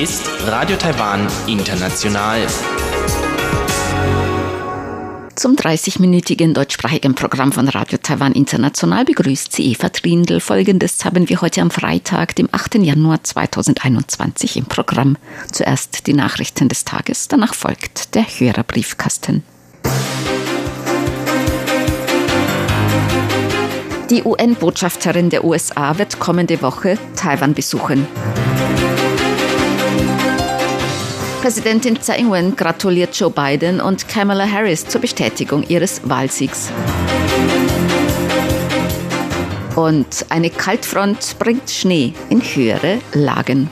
ist Radio Taiwan International. Zum 30-minütigen deutschsprachigen Programm von Radio Taiwan International begrüßt sie Eva Trindl. Folgendes haben wir heute am Freitag, dem 8. Januar 2021 im Programm. Zuerst die Nachrichten des Tages, danach folgt der Hörerbriefkasten. Die UN-Botschafterin der USA wird kommende Woche Taiwan besuchen. Präsidentin Tsai Ing-wen gratuliert Joe Biden und Kamala Harris zur Bestätigung ihres Wahlsiegs. Und eine Kaltfront bringt Schnee in höhere Lagen.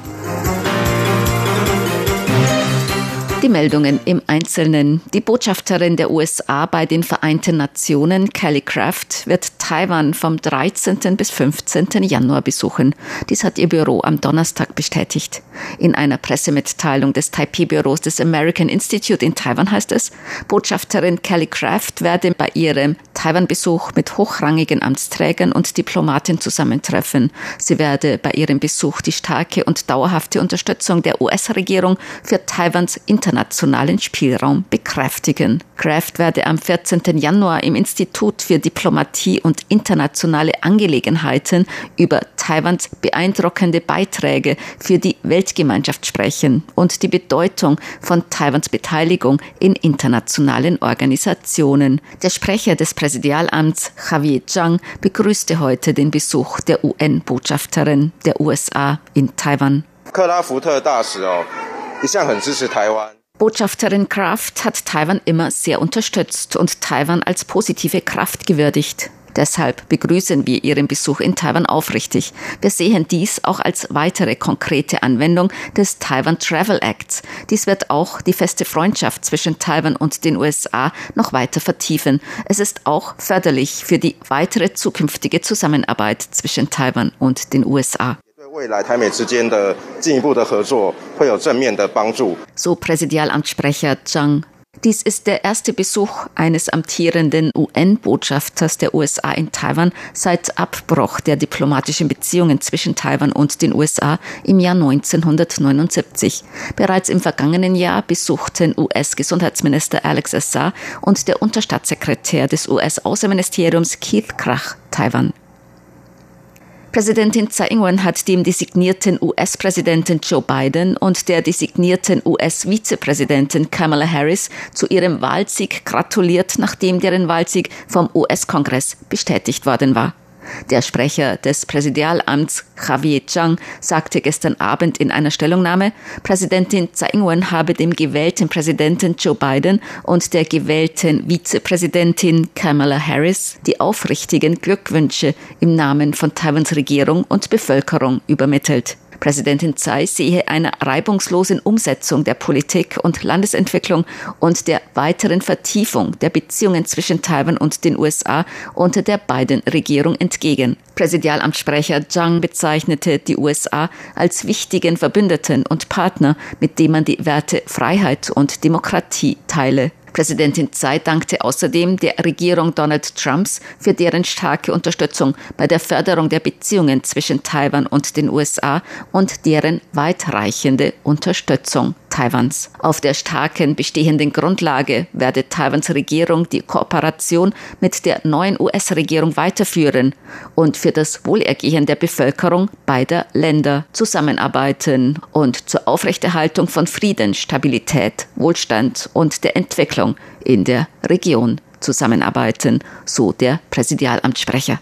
Die Meldungen im Einzelnen. Die Botschafterin der USA bei den Vereinten Nationen, Kelly Craft, wird Taiwan vom 13. bis 15. Januar besuchen. Dies hat ihr Büro am Donnerstag bestätigt. In einer Pressemitteilung des Taipei-Büros des American Institute in Taiwan heißt es, Botschafterin Kelly Craft werde bei ihrem Taiwan-Besuch mit hochrangigen Amtsträgern und Diplomaten zusammentreffen. Sie werde bei ihrem Besuch die starke und dauerhafte Unterstützung der US-Regierung für Taiwans internationalen Spielraum bekräftigen. Kraft werde am 14. Januar im Institut für Diplomatie und internationale Angelegenheiten über Taiwans beeindruckende Beiträge für die Weltgemeinschaft sprechen und die Bedeutung von Taiwans Beteiligung in internationalen Organisationen. Der Sprecher des Präsidialamts Javier Zhang begrüßte heute den Besuch der UN-Botschafterin der USA in Taiwan. Botschafterin Kraft hat Taiwan immer sehr unterstützt und Taiwan als positive Kraft gewürdigt. Deshalb begrüßen wir Ihren Besuch in Taiwan aufrichtig. Wir sehen dies auch als weitere konkrete Anwendung des Taiwan Travel Acts. Dies wird auch die feste Freundschaft zwischen Taiwan und den USA noch weiter vertiefen. Es ist auch förderlich für die weitere zukünftige Zusammenarbeit zwischen Taiwan und den USA. So Präsidialamtssprecher Zhang dies ist der erste Besuch eines amtierenden UN-Botschafters der USA in Taiwan seit Abbruch der diplomatischen Beziehungen zwischen Taiwan und den USA im Jahr 1979. Bereits im vergangenen Jahr besuchten US-Gesundheitsminister Alex Assar und der Unterstaatssekretär des US-Außenministeriums Keith Krach Taiwan. Präsidentin Tsai Ing-wen hat dem designierten US-Präsidenten Joe Biden und der designierten US-Vizepräsidentin Kamala Harris zu ihrem Wahlsieg gratuliert, nachdem deren Wahlsieg vom US-Kongress bestätigt worden war. Der Sprecher des Präsidialamts, Javier Zhang, sagte gestern Abend in einer Stellungnahme, Präsidentin Tsai Ing-wen habe dem gewählten Präsidenten Joe Biden und der gewählten Vizepräsidentin Kamala Harris die aufrichtigen Glückwünsche im Namen von Taiwans Regierung und Bevölkerung übermittelt. Präsidentin Tsai sehe einer reibungslosen Umsetzung der Politik und Landesentwicklung und der weiteren Vertiefung der Beziehungen zwischen Taiwan und den USA unter der beiden Regierung entgegen. Präsidialamtssprecher Zhang bezeichnete die USA als wichtigen Verbündeten und Partner, mit dem man die Werte Freiheit und Demokratie teile. Präsidentin Tsai dankte außerdem der Regierung Donald Trumps für deren starke Unterstützung bei der Förderung der Beziehungen zwischen Taiwan und den USA und deren weitreichende Unterstützung Taiwans. Auf der starken bestehenden Grundlage werde Taiwans Regierung die Kooperation mit der neuen US-Regierung weiterführen und für das Wohlergehen der Bevölkerung beider Länder zusammenarbeiten und zur Aufrechterhaltung von Frieden, Stabilität, Wohlstand und der Entwicklung in der Region zusammenarbeiten, so der Präsidialamtssprecher.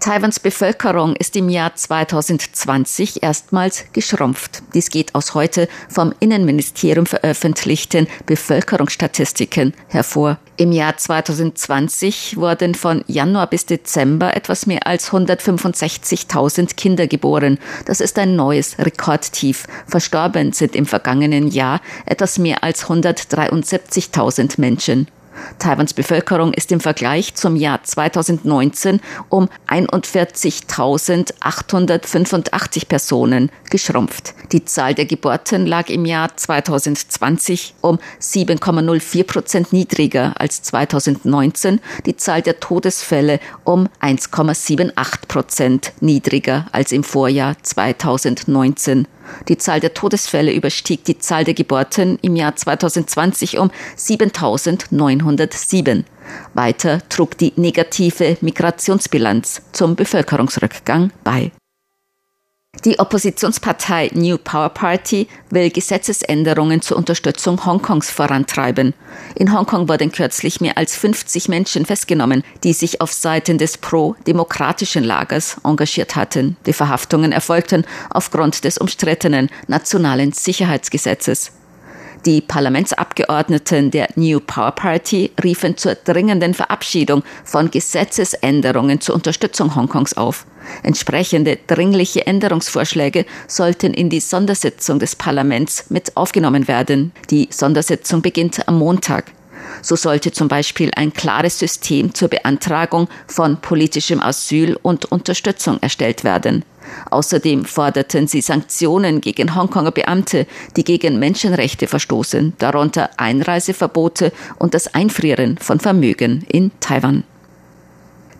Taiwans Bevölkerung ist im Jahr 2020 erstmals geschrumpft. Dies geht aus heute vom Innenministerium veröffentlichten Bevölkerungsstatistiken hervor. Im Jahr 2020 wurden von Januar bis Dezember etwas mehr als 165.000 Kinder geboren. Das ist ein neues Rekordtief. Verstorben sind im vergangenen Jahr etwas mehr als 173.000 Menschen. Taiwans Bevölkerung ist im Vergleich zum Jahr 2019 um 41.885 Personen geschrumpft. Die Zahl der Geburten lag im Jahr 2020 um 7,04 Prozent niedriger als 2019, die Zahl der Todesfälle um 1,78 Prozent niedriger als im Vorjahr 2019. Die Zahl der Todesfälle überstieg die Zahl der Geburten im Jahr 2020 um 7907. Weiter trug die negative Migrationsbilanz zum Bevölkerungsrückgang bei. Die Oppositionspartei New Power Party will Gesetzesänderungen zur Unterstützung Hongkongs vorantreiben. In Hongkong wurden kürzlich mehr als 50 Menschen festgenommen, die sich auf Seiten des pro-demokratischen Lagers engagiert hatten. Die Verhaftungen erfolgten aufgrund des umstrittenen nationalen Sicherheitsgesetzes. Die Parlamentsabgeordneten der New Power Party riefen zur dringenden Verabschiedung von Gesetzesänderungen zur Unterstützung Hongkongs auf. Entsprechende dringliche Änderungsvorschläge sollten in die Sondersitzung des Parlaments mit aufgenommen werden. Die Sondersitzung beginnt am Montag. So sollte zum Beispiel ein klares System zur Beantragung von politischem Asyl und Unterstützung erstellt werden. Außerdem forderten sie Sanktionen gegen Hongkonger Beamte, die gegen Menschenrechte verstoßen, darunter Einreiseverbote und das Einfrieren von Vermögen in Taiwan.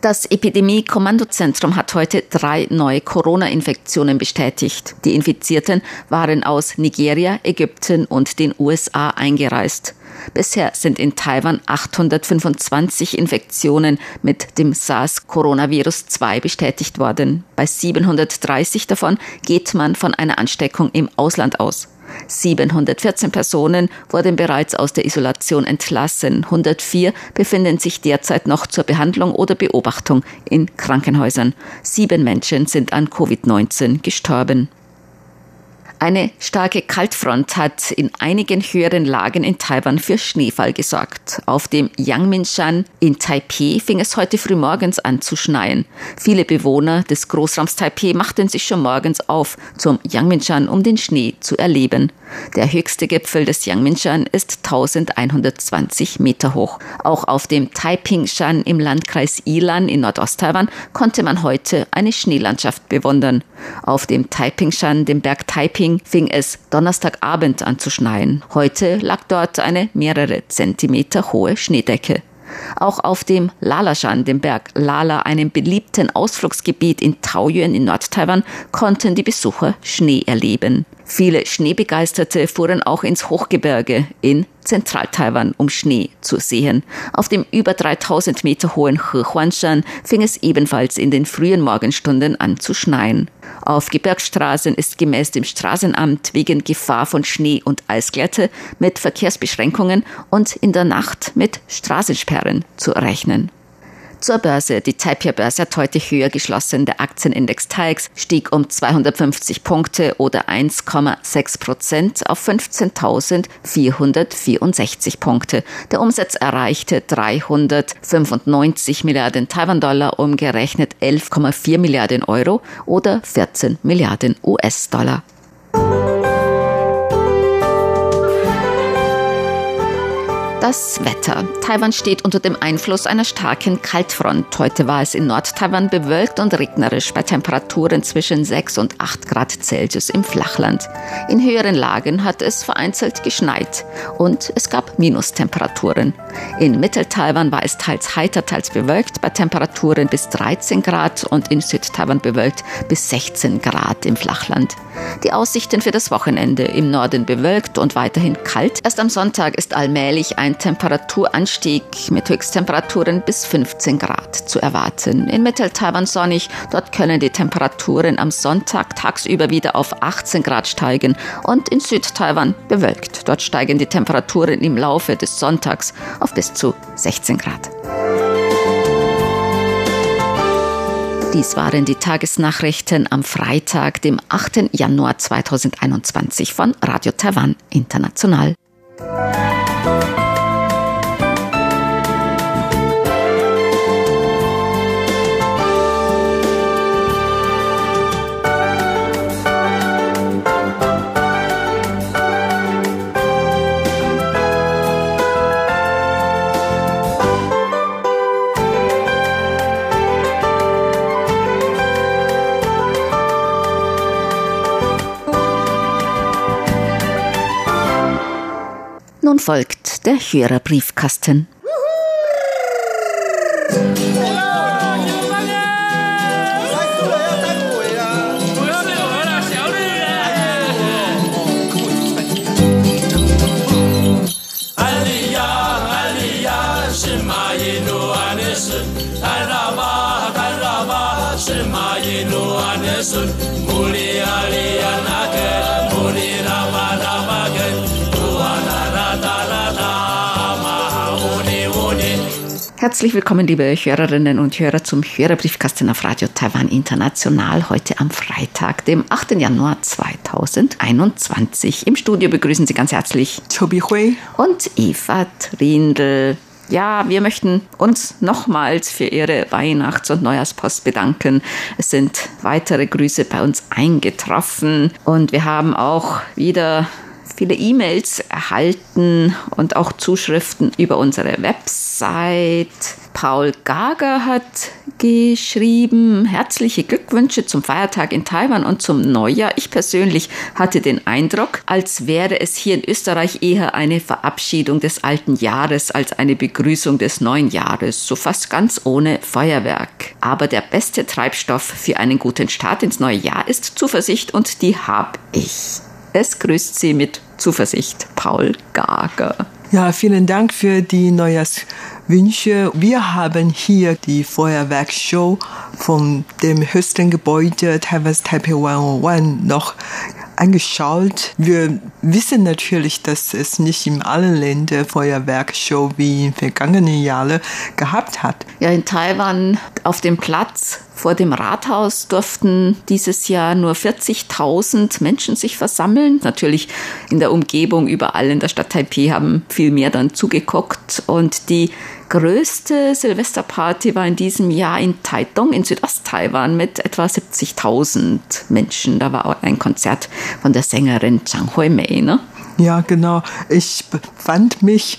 Das Epidemie-Kommandozentrum hat heute drei neue Corona-Infektionen bestätigt. Die Infizierten waren aus Nigeria, Ägypten und den USA eingereist. Bisher sind in Taiwan 825 Infektionen mit dem SARS-Coronavirus-2 bestätigt worden. Bei 730 davon geht man von einer Ansteckung im Ausland aus. 714 Personen wurden bereits aus der Isolation entlassen. 104 befinden sich derzeit noch zur Behandlung oder Beobachtung in Krankenhäusern. Sieben Menschen sind an Covid-19 gestorben. Eine starke Kaltfront hat in einigen höheren Lagen in Taiwan für Schneefall gesorgt. Auf dem Yangmingshan in Taipei fing es heute früh morgens an zu schneien. Viele Bewohner des Großraums Taipei machten sich schon morgens auf zum Yangmingshan, um den Schnee zu erleben. Der höchste Gipfel des Yangmingshan ist 1120 Meter hoch. Auch auf dem Taipingshan im Landkreis Ilan in Nordost-Taiwan konnte man heute eine Schneelandschaft bewundern. Auf dem Taipingshan, dem Berg Taiping, Peking fing es Donnerstagabend an zu schneien. Heute lag dort eine mehrere Zentimeter hohe Schneedecke. Auch auf dem Lalashan, dem Berg Lala, einem beliebten Ausflugsgebiet in Taoyuan in Nordtaiwan, konnten die Besucher Schnee erleben. Viele Schneebegeisterte fuhren auch ins Hochgebirge in Zentral-Taiwan, um Schnee zu sehen. Auf dem über 3000 Meter hohen Hehuanshan fing es ebenfalls in den frühen Morgenstunden an zu schneien. Auf Gebirgsstraßen ist gemäß dem Straßenamt wegen Gefahr von Schnee und Eisglätte mit Verkehrsbeschränkungen und in der Nacht mit Straßensperren zu rechnen. Zur Börse. Die Taipei-Börse hat heute höher geschlossen. Der Aktienindex TAIX stieg um 250 Punkte oder 1,6 Prozent auf 15.464 Punkte. Der Umsatz erreichte 395 Milliarden Taiwan-Dollar, umgerechnet 11,4 Milliarden Euro oder 14 Milliarden US-Dollar. Das Wetter. Taiwan steht unter dem Einfluss einer starken Kaltfront. Heute war es in Nordtaiwan bewölkt und regnerisch bei Temperaturen zwischen 6 und 8 Grad Celsius im Flachland. In höheren Lagen hat es vereinzelt geschneit und es gab Minustemperaturen. In Mitteltaiwan war es teils heiter, teils bewölkt bei Temperaturen bis 13 Grad und in Südtaiwan bewölkt bis 16 Grad im Flachland. Die Aussichten für das Wochenende im Norden bewölkt und weiterhin kalt. Erst am Sonntag ist allmählich ein Temperaturanstieg mit Höchsttemperaturen bis 15 Grad zu erwarten. In Mittel-Taiwan sonnig, dort können die Temperaturen am Sonntag tagsüber wieder auf 18 Grad steigen und in Südtaiwan bewölkt. Dort steigen die Temperaturen im Laufe des Sonntags auf bis zu 16 Grad. Dies waren die Tagesnachrichten am Freitag, dem 8. Januar 2021 von Radio Taiwan International. Folgt der Hörerbriefkasten. Herzlich willkommen, liebe Hörerinnen und Hörer, zum Hörerbriefkasten auf Radio Taiwan International heute am Freitag, dem 8. Januar 2021. Im Studio begrüßen Sie ganz herzlich Chobi Hui und Eva Trindl. Ja, wir möchten uns nochmals für Ihre Weihnachts- und Neujahrspost bedanken. Es sind weitere Grüße bei uns eingetroffen und wir haben auch wieder viele E-Mails erhalten und auch Zuschriften über unsere Website. Paul Gager hat geschrieben, herzliche Glückwünsche zum Feiertag in Taiwan und zum Neujahr. Ich persönlich hatte den Eindruck, als wäre es hier in Österreich eher eine Verabschiedung des alten Jahres als eine Begrüßung des neuen Jahres, so fast ganz ohne Feuerwerk. Aber der beste Treibstoff für einen guten Start ins neue Jahr ist Zuversicht und die habe ich. Es grüßt Sie mit Zuversicht, Paul Gager. Ja, vielen Dank für die Neujahrswünsche. Wir haben hier die Feuerwerkshow von dem höchsten Gebäude Taiwan's Taipei 101 noch angeschaut. Wir wissen natürlich, dass es nicht in allen Ländern Feuerwerkshow wie in vergangenen Jahren gehabt hat. Ja, in Taiwan auf dem Platz vor dem Rathaus durften dieses Jahr nur 40.000 Menschen sich versammeln. Natürlich in der Umgebung, überall in der Stadt Taipei haben viel mehr dann zugeguckt und die größte Silvesterparty war in diesem Jahr in Taitung in Südost-Taiwan mit etwa 70.000 Menschen. Da war auch ein Konzert von der Sängerin Zhang Hui-mei. Ne? Ja, genau. Ich befand mich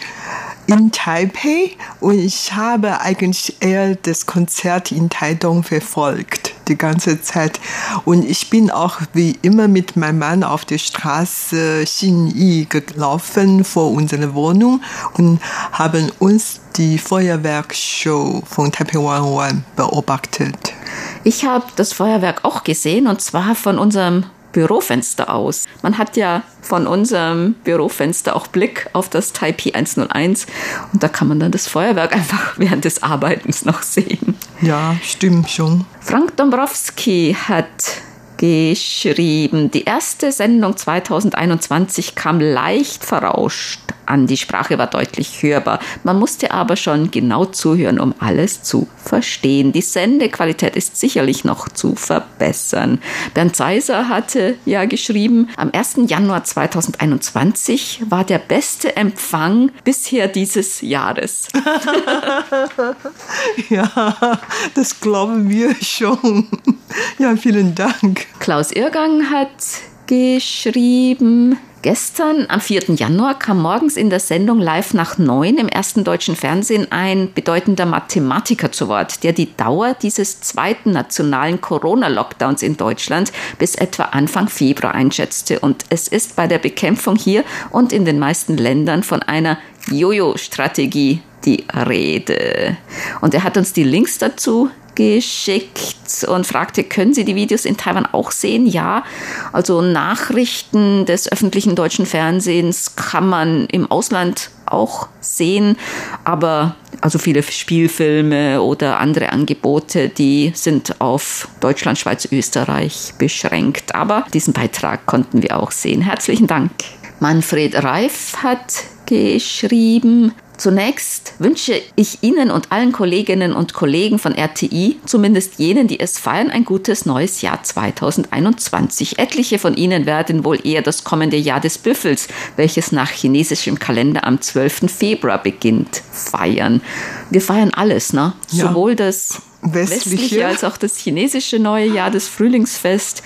in Taipei und ich habe eigentlich eher das Konzert in Taitung verfolgt die ganze Zeit. Und ich bin auch wie immer mit meinem Mann auf der Straße Xinyi gelaufen vor unserer Wohnung und haben uns die Feuerwerkshow von Taipei 101 beobachtet. Ich habe das Feuerwerk auch gesehen und zwar von unserem Bürofenster aus. Man hat ja von unserem Bürofenster auch Blick auf das Taipei 101 und da kann man dann das Feuerwerk einfach während des Arbeitens noch sehen. Ja, stimmt schon. Frank Dombrowski hat geschrieben, die erste Sendung 2021 kam leicht verrauscht an. Die Sprache war deutlich hörbar. Man musste aber schon genau zuhören, um alles zu verstehen. Die Sendequalität ist sicherlich noch zu verbessern. Bernd Seiser hatte ja geschrieben, am 1. Januar 2021 war der beste Empfang bisher dieses Jahres. ja, das glauben wir schon. Ja, vielen Dank. Klaus Irrgang hat geschrieben, Gestern, am 4. Januar, kam morgens in der Sendung Live nach 9 im ersten deutschen Fernsehen ein bedeutender Mathematiker zu Wort, der die Dauer dieses zweiten nationalen Corona-Lockdowns in Deutschland bis etwa Anfang Februar einschätzte. Und es ist bei der Bekämpfung hier und in den meisten Ländern von einer Jojo-Strategie die Rede. Und er hat uns die Links dazu geschickt und fragte, können Sie die Videos in Taiwan auch sehen? Ja, also Nachrichten des öffentlichen deutschen Fernsehens kann man im Ausland auch sehen, aber also viele Spielfilme oder andere Angebote, die sind auf Deutschland, Schweiz, Österreich beschränkt. Aber diesen Beitrag konnten wir auch sehen. Herzlichen Dank. Manfred Reif hat geschrieben, Zunächst wünsche ich Ihnen und allen Kolleginnen und Kollegen von RTI, zumindest jenen, die es feiern, ein gutes neues Jahr 2021. Etliche von Ihnen werden wohl eher das kommende Jahr des Büffels, welches nach chinesischem Kalender am 12. Februar beginnt, feiern. Wir feiern alles, ne? Ja. Sowohl das westliche. westliche als auch das chinesische neue Jahr, das Frühlingsfest,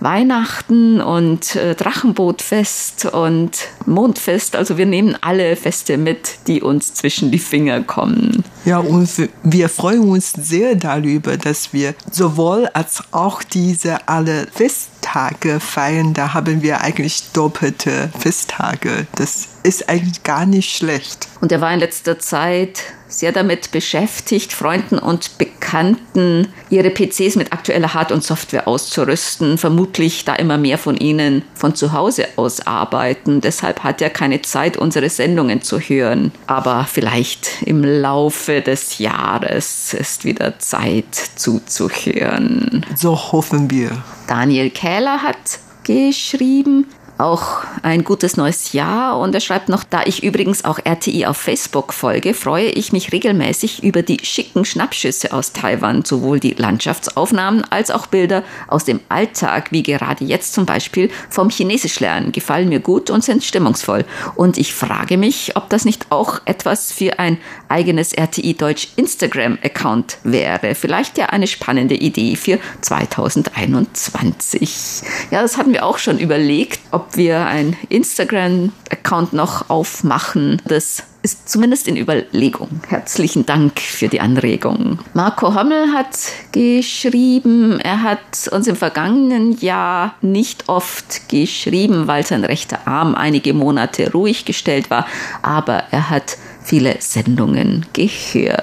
Weihnachten und äh, Drachenbootfest und Mondfest. Also wir nehmen alle Feste mit, die uns zwischen die Finger kommen. Ja, und wir freuen uns sehr darüber, dass wir sowohl als auch diese alle Festtage feiern. Da haben wir eigentlich doppelte Festtage. Das ist eigentlich gar nicht schlecht. Und er war in letzter Zeit sehr damit beschäftigt, Freunden und Bekannten ihre PCs mit aktueller Hard- und Software auszurüsten. Vermutlich, da immer mehr von ihnen von zu Hause aus arbeiten. Deshalb hat er keine Zeit, unsere Sendungen zu hören. Aber vielleicht im Laufe des Jahres ist wieder Zeit zuzuhören. So hoffen wir. Daniel Kähler hat geschrieben, auch ein gutes neues Jahr und er schreibt noch, da ich übrigens auch RTI auf Facebook folge, freue ich mich regelmäßig über die schicken Schnappschüsse aus Taiwan, sowohl die Landschaftsaufnahmen als auch Bilder aus dem Alltag, wie gerade jetzt zum Beispiel vom Chinesisch lernen, gefallen mir gut und sind stimmungsvoll. Und ich frage mich, ob das nicht auch etwas für ein eigenes RTI Deutsch Instagram-Account wäre. Vielleicht ja eine spannende Idee für 2021. Ja, das hatten wir auch schon überlegt, ob ob wir ein Instagram-Account noch aufmachen. Das ist zumindest in Überlegung. Herzlichen Dank für die Anregung. Marco Hommel hat geschrieben, er hat uns im vergangenen Jahr nicht oft geschrieben, weil sein rechter Arm einige Monate ruhig gestellt war, aber er hat viele Sendungen gehört.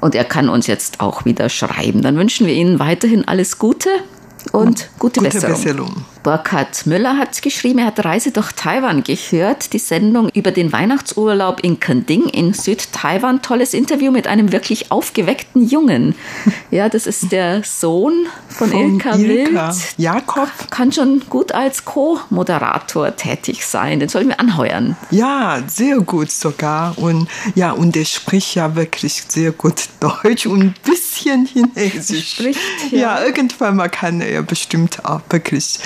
Und er kann uns jetzt auch wieder schreiben. Dann wünschen wir Ihnen weiterhin alles Gute und gute, gute Besserung. Besserung. Burkhard Müller hat geschrieben, er hat Reise durch Taiwan gehört, die Sendung über den Weihnachtsurlaub in Kending in Südtaiwan. Tolles Interview mit einem wirklich aufgeweckten Jungen. Ja, das ist der Sohn von, von Ilka, Ilka Wild. Jakob. Kann schon gut als Co-Moderator tätig sein. Den sollen wir anheuern. Ja, sehr gut sogar. Und ja, und er spricht ja wirklich sehr gut Deutsch und ein bisschen Chinesisch. Spricht, ja. ja, irgendwann mal kann er bestimmt auch wirklich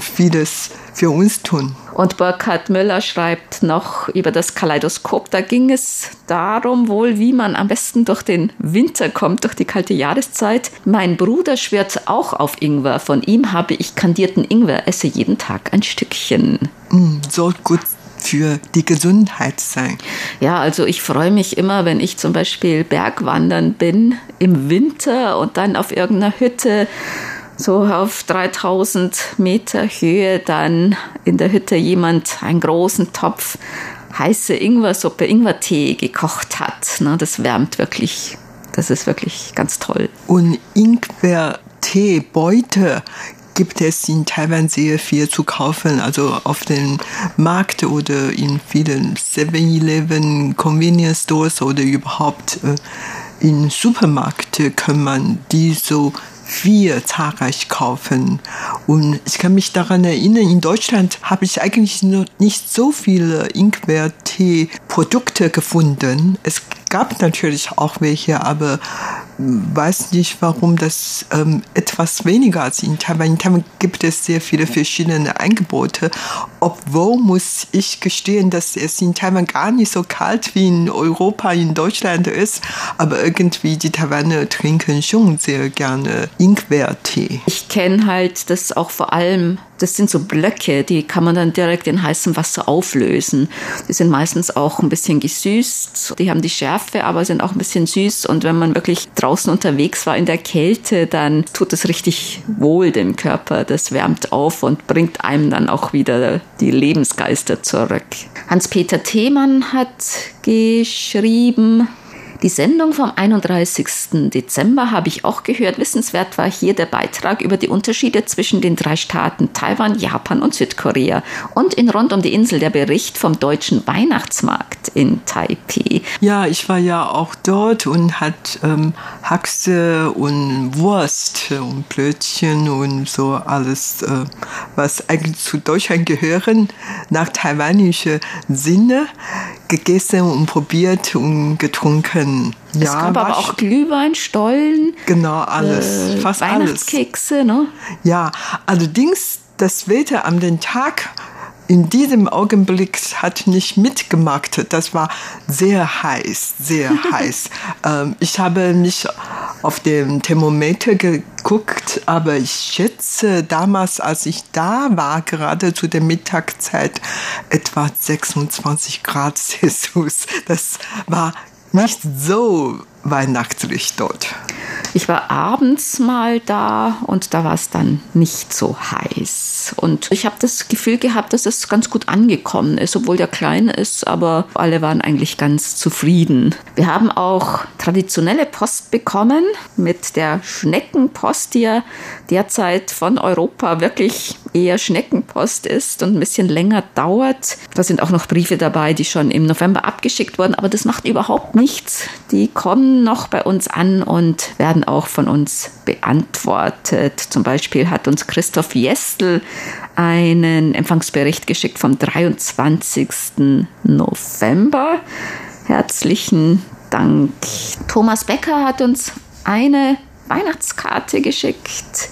vieles für uns tun. Und Burkhard Müller schreibt noch über das Kaleidoskop. Da ging es darum wohl, wie man am besten durch den Winter kommt, durch die kalte Jahreszeit. Mein Bruder schwört auch auf Ingwer. Von ihm habe ich kandierten Ingwer, esse jeden Tag ein Stückchen. Mm, soll gut für die Gesundheit sein. Ja, also ich freue mich immer, wenn ich zum Beispiel Bergwandern bin im Winter und dann auf irgendeiner Hütte so auf 3000 Meter Höhe dann in der Hütte jemand einen großen Topf heiße Ingwersuppe, Ingwertee gekocht hat. Das wärmt wirklich. Das ist wirklich ganz toll. Und Ingwerteebeute gibt es in Taiwan sehr viel zu kaufen, also auf dem Markt oder in vielen 7-Eleven Convenience Stores oder überhaupt äh, in Supermärkten kann man die so wir zahlreich kaufen. Und ich kann mich daran erinnern, in Deutschland habe ich eigentlich noch nicht so viele Ingwer-Tee-Produkte gefunden. Es gab natürlich auch welche, aber weiß nicht, warum das ähm, etwas weniger als in Taiwan. In Taiwan gibt es sehr viele verschiedene Angebote, obwohl muss ich gestehen, dass es in Taiwan gar nicht so kalt wie in Europa, in Deutschland ist, aber irgendwie die Taiwaner trinken schon sehr gerne Ingwertee. Ich kenne halt das auch vor allem das sind so Blöcke, die kann man dann direkt in heißem Wasser auflösen. Die sind meistens auch ein bisschen gesüßt. Die haben die Schärfe, aber sind auch ein bisschen süß. Und wenn man wirklich draußen unterwegs war in der Kälte, dann tut es richtig wohl dem Körper. Das wärmt auf und bringt einem dann auch wieder die Lebensgeister zurück. Hans-Peter Themann hat geschrieben, die Sendung vom 31. Dezember habe ich auch gehört. Wissenswert war hier der Beitrag über die Unterschiede zwischen den drei Staaten Taiwan, Japan und Südkorea. Und in Rund um die Insel der Bericht vom deutschen Weihnachtsmarkt in Taipei. Ja, ich war ja auch dort und hat ähm, Haxe und Wurst und Blödchen und so alles, äh, was eigentlich zu Deutschland gehören, nach taiwanischer Sinne gegessen und probiert und getrunken. Ja, es gab aber auch Glühwein, Stollen. Genau, alles. Äh, fast Weihnachtskekse, alles. ne? Ja, allerdings das Wetter am den Tag in diesem Augenblick hat nicht mitgemacht. Das war sehr heiß, sehr heiß. Ähm, ich habe mich auf dem Thermometer geguckt, aber ich schätze damals, als ich da war, gerade zu der Mittagszeit, etwa 26 Grad Celsius. Das war nicht so weihnachtlich dort. Ich war abends mal da und da war es dann nicht so heiß. Und ich habe das Gefühl gehabt, dass es ganz gut angekommen ist, obwohl der klein ist, aber alle waren eigentlich ganz zufrieden. Wir haben auch traditionelle Post bekommen mit der Schneckenpost, die ja derzeit von Europa wirklich eher Schneckenpost ist und ein bisschen länger dauert. Da sind auch noch Briefe dabei, die schon im November abgeschickt wurden, aber das macht überhaupt nichts. Die kommen noch bei uns an und werden auch von uns beantwortet. Zum Beispiel hat uns Christoph Jestel einen Empfangsbericht geschickt vom 23. November. Herzlichen Dank. Thomas Becker hat uns eine Weihnachtskarte geschickt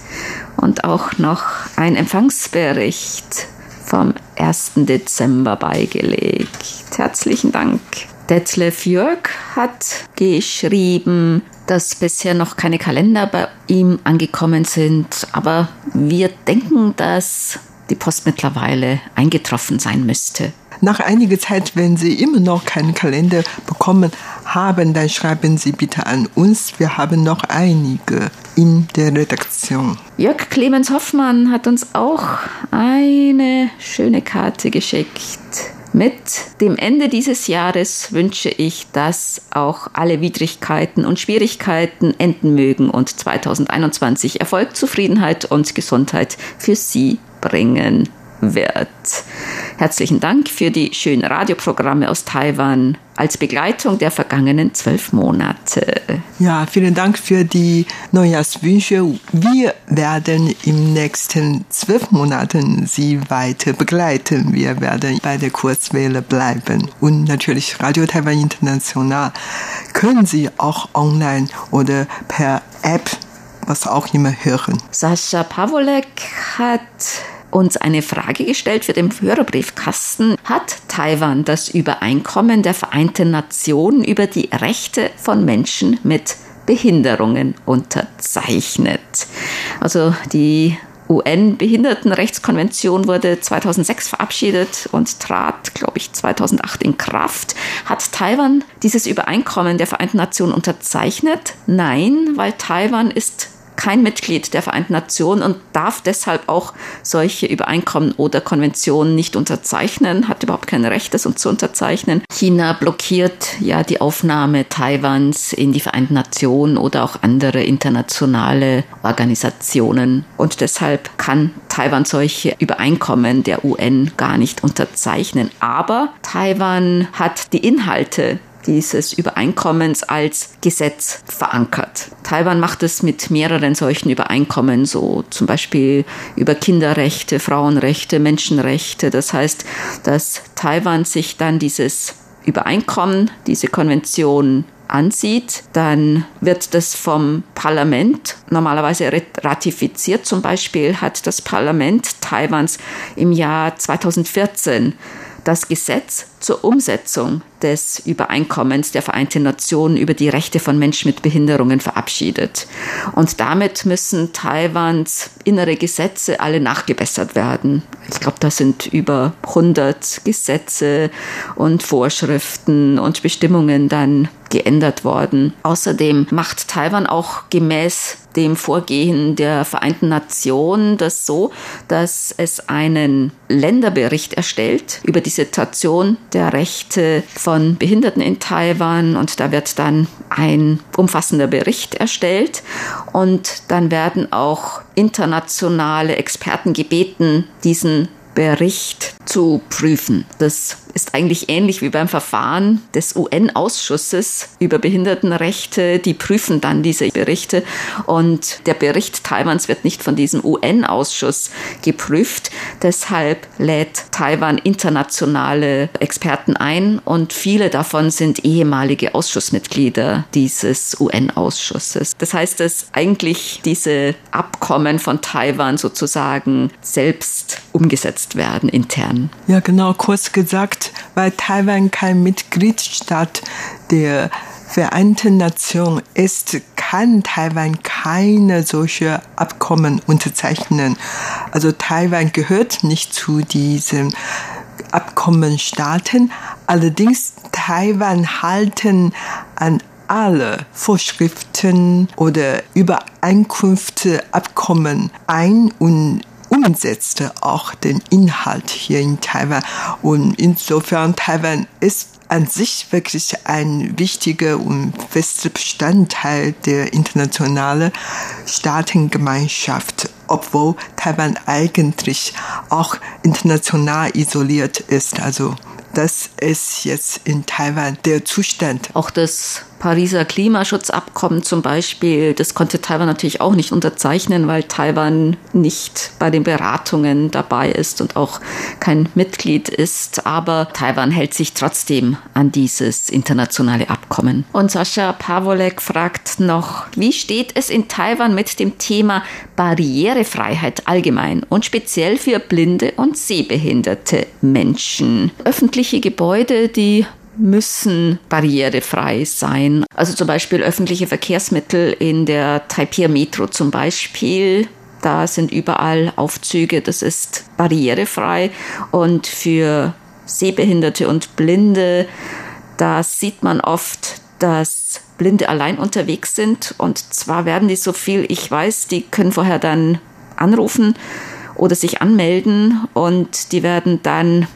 und auch noch ein Empfangsbericht vom 1. Dezember beigelegt. Herzlichen Dank. Detlef Jörg hat geschrieben, dass bisher noch keine Kalender bei ihm angekommen sind, aber wir denken, dass die Post mittlerweile eingetroffen sein müsste. Nach einiger Zeit, wenn Sie immer noch keinen Kalender bekommen haben, dann schreiben Sie bitte an uns. Wir haben noch einige in der Redaktion. Jörg Clemens Hoffmann hat uns auch eine schöne Karte geschickt. Mit dem Ende dieses Jahres wünsche ich, dass auch alle Widrigkeiten und Schwierigkeiten enden mögen und 2021 Erfolg, Zufriedenheit und Gesundheit für Sie bringen wird. Herzlichen Dank für die schönen Radioprogramme aus Taiwan als Begleitung der vergangenen zwölf Monate. Ja, vielen Dank für die Neujahrswünsche. Wir werden im nächsten zwölf Monaten Sie weiter begleiten. Wir werden bei der Kurzwelle bleiben. Und natürlich Radio Taiwan International können Sie auch online oder per App was auch immer hören. Sascha Pavolek hat uns eine Frage gestellt für den Hörerbriefkasten. Hat Taiwan das Übereinkommen der Vereinten Nationen über die Rechte von Menschen mit Behinderungen unterzeichnet? Also die UN-Behindertenrechtskonvention wurde 2006 verabschiedet und trat, glaube ich, 2008 in Kraft. Hat Taiwan dieses Übereinkommen der Vereinten Nationen unterzeichnet? Nein, weil Taiwan ist kein Mitglied der Vereinten Nationen und darf deshalb auch solche Übereinkommen oder Konventionen nicht unterzeichnen, hat überhaupt kein Recht, das zu unterzeichnen. China blockiert ja die Aufnahme Taiwans in die Vereinten Nationen oder auch andere internationale Organisationen und deshalb kann Taiwan solche Übereinkommen der UN gar nicht unterzeichnen. Aber Taiwan hat die Inhalte dieses Übereinkommens als Gesetz verankert. Taiwan macht es mit mehreren solchen Übereinkommen, so zum Beispiel über Kinderrechte, Frauenrechte, Menschenrechte. Das heißt, dass Taiwan sich dann dieses Übereinkommen, diese Konvention ansieht, dann wird das vom Parlament normalerweise ratifiziert. Zum Beispiel hat das Parlament Taiwans im Jahr 2014 das Gesetz zur Umsetzung des Übereinkommens der Vereinten Nationen über die Rechte von Menschen mit Behinderungen verabschiedet. Und damit müssen Taiwans innere Gesetze alle nachgebessert werden. Ich glaube, da sind über 100 Gesetze und Vorschriften und Bestimmungen dann geändert worden. Außerdem macht Taiwan auch gemäß dem Vorgehen der Vereinten Nationen das so, dass es einen Länderbericht erstellt über die Situation der Rechte von Behinderten in Taiwan und da wird dann ein umfassender Bericht erstellt und dann werden auch internationale Experten gebeten, diesen Bericht zu prüfen. Das ist eigentlich ähnlich wie beim Verfahren des UN-Ausschusses über Behindertenrechte. Die prüfen dann diese Berichte und der Bericht Taiwans wird nicht von diesem UN-Ausschuss geprüft. Deshalb lädt Taiwan internationale Experten ein und viele davon sind ehemalige Ausschussmitglieder dieses UN-Ausschusses. Das heißt, dass eigentlich diese Abkommen von Taiwan sozusagen selbst umgesetzt werden intern. Ja, genau, kurz gesagt, weil Taiwan kein Mitgliedstaat der Vereinten Nationen ist, kann Taiwan keine solche Abkommen unterzeichnen. Also Taiwan gehört nicht zu diesen Abkommenstaaten. Allerdings Taiwan halten an alle Vorschriften oder Übereinkünfte, Abkommen ein und umsetzte auch den Inhalt hier in Taiwan. Und insofern Taiwan ist an sich wirklich ein wichtiger und fester Bestandteil der internationalen Staatengemeinschaft, obwohl Taiwan eigentlich auch international isoliert ist. Also das ist jetzt in Taiwan der Zustand. Auch das Pariser Klimaschutzabkommen zum Beispiel, das konnte Taiwan natürlich auch nicht unterzeichnen, weil Taiwan nicht bei den Beratungen dabei ist und auch kein Mitglied ist. Aber Taiwan hält sich trotzdem an dieses internationale Abkommen. Und Sascha Pavolek fragt noch, wie steht es in Taiwan mit dem Thema Barrierefreiheit allgemein und speziell für blinde und sehbehinderte Menschen? Öffentliche Gebäude, die müssen barrierefrei sein. Also zum Beispiel öffentliche Verkehrsmittel in der Taipei Metro zum Beispiel. Da sind überall Aufzüge, das ist barrierefrei. Und für Sehbehinderte und Blinde, da sieht man oft, dass Blinde allein unterwegs sind. Und zwar werden die so viel, ich weiß, die können vorher dann anrufen oder sich anmelden und die werden dann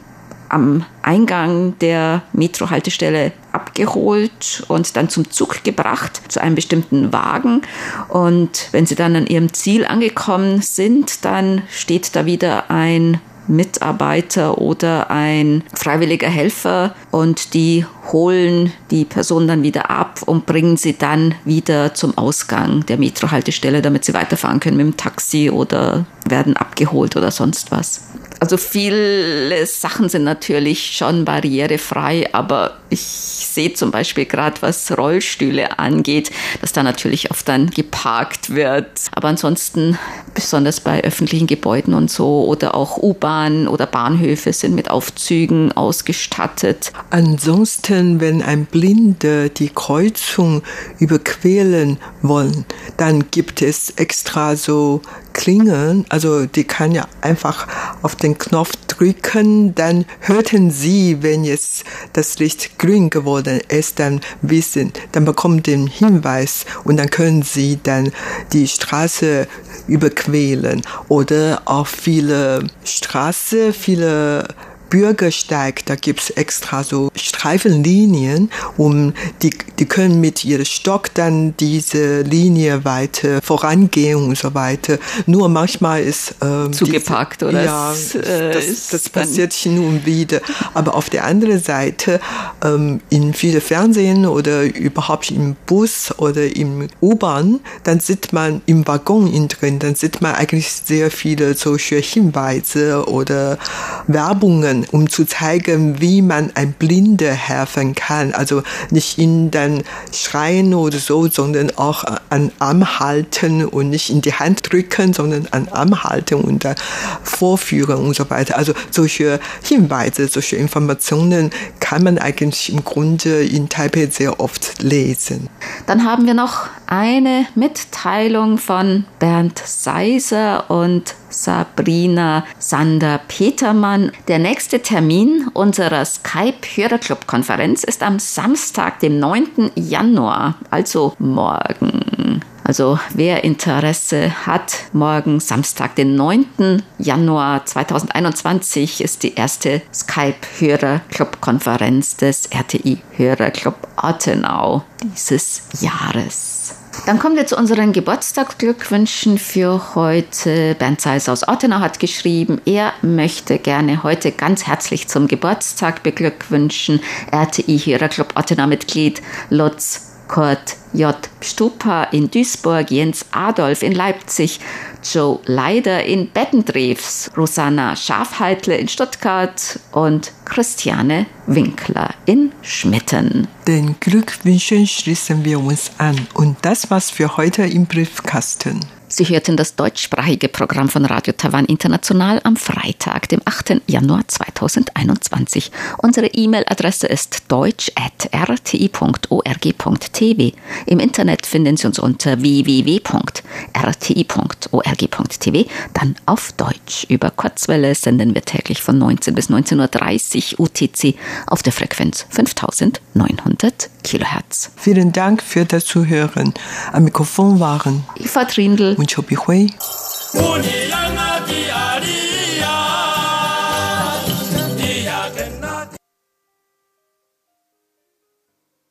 am Eingang der Metrohaltestelle abgeholt und dann zum Zug gebracht, zu einem bestimmten Wagen. Und wenn sie dann an ihrem Ziel angekommen sind, dann steht da wieder ein Mitarbeiter oder ein freiwilliger Helfer und die holen die Person dann wieder ab und bringen sie dann wieder zum Ausgang der Metrohaltestelle, damit sie weiterfahren können mit dem Taxi oder werden abgeholt oder sonst was. Also viele Sachen sind natürlich schon barrierefrei, aber ich sehe zum Beispiel gerade, was Rollstühle angeht, dass da natürlich oft dann geparkt wird. Aber ansonsten, besonders bei öffentlichen Gebäuden und so oder auch U-Bahn oder Bahnhöfe sind mit Aufzügen ausgestattet. Ansonsten, wenn ein Blinder die Kreuzung überqueren wollen, dann gibt es extra so Klingeln, also die kann ja einfach auf den Knopf drücken, dann hörten sie, wenn jetzt das Licht grün geworden ist, dann wissen, dann bekommen den Hinweis und dann können sie dann die Straße überqueren oder auch viele Straße, viele Bürgersteig, da gibt's extra so Streifenlinien, um die, die können mit ihrem Stock dann diese Linie weiter vorangehen und so weiter. Nur manchmal ist ähm, zugepackt diese, oder ja, es, äh, das, das passiert hin und wieder. Aber auf der anderen Seite ähm, in viele Fernsehen oder überhaupt im Bus oder im U-Bahn, dann sieht man im Waggon innen drin, dann sieht man eigentlich sehr viele solche Hinweise oder Werbungen um zu zeigen, wie man ein Blinder helfen kann. Also nicht ihn dann schreien oder so, sondern auch an Arm halten und nicht in die Hand drücken, sondern an Arm halten und dann vorführen und so weiter. Also solche Hinweise, solche Informationen kann man eigentlich im Grunde in Taipei sehr oft lesen. Dann haben wir noch eine Mitteilung von Bernd Seiser und Sabrina Sander-Petermann. Der nächste Termin unserer Skype-Hörerclub-Konferenz ist am Samstag, dem 9. Januar, also morgen. Also wer Interesse hat, morgen Samstag, den 9. Januar 2021 ist die erste Skype-Hörerclub-Konferenz des RTI Hörerclub Ortenau dieses Jahres. Dann kommen wir zu unseren Geburtstagsglückwünschen für heute. Bernd Seis aus Ottenau hat geschrieben, er möchte gerne heute ganz herzlich zum Geburtstag beglückwünschen. RTI Hörerclub Ottenau-Mitglied Lutz Kurt J. Stupa in Duisburg, Jens Adolf in Leipzig, Joe Leider in Bettendrews, Rosanna Schafheitle in Stuttgart und Christiane Winkler in Schmitten. Den Glückwünschen schließen wir uns an und das war's für heute im Briefkasten. Sie hörten das deutschsprachige Programm von Radio Taiwan International am Freitag, dem 8. Januar 2021. Unsere E-Mail-Adresse ist deutsch.rti.org.tv. Im Internet finden Sie uns unter www.rti.org.tv, dann auf Deutsch. Über Kurzwelle senden wir täglich von 19 bis 19.30 Uhr UTC auf der Frequenz 5900 Kilohertz. Vielen Dank für das Zuhören. Am Mikrofon waren Eva Trindl 丘比灰。